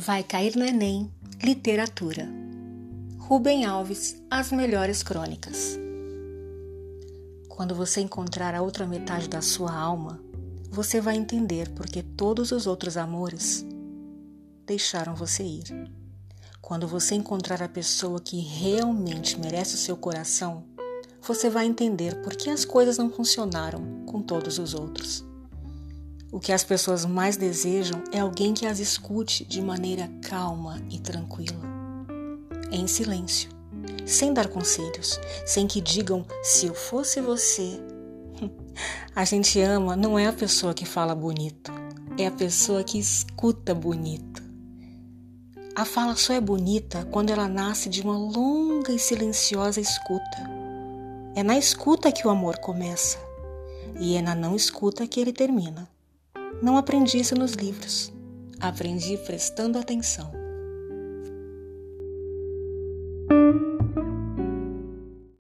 Vai cair no Enem Literatura. Rubem Alves, As Melhores Crônicas. Quando você encontrar a outra metade da sua alma, você vai entender porque todos os outros amores deixaram você ir. Quando você encontrar a pessoa que realmente merece o seu coração, você vai entender por que as coisas não funcionaram com todos os outros. O que as pessoas mais desejam é alguém que as escute de maneira calma e tranquila, em silêncio, sem dar conselhos, sem que digam se eu fosse você. A gente ama não é a pessoa que fala bonito, é a pessoa que escuta bonito. A fala só é bonita quando ela nasce de uma longa e silenciosa escuta. É na escuta que o amor começa e é na não escuta que ele termina. Não aprendi isso nos livros. Aprendi prestando atenção.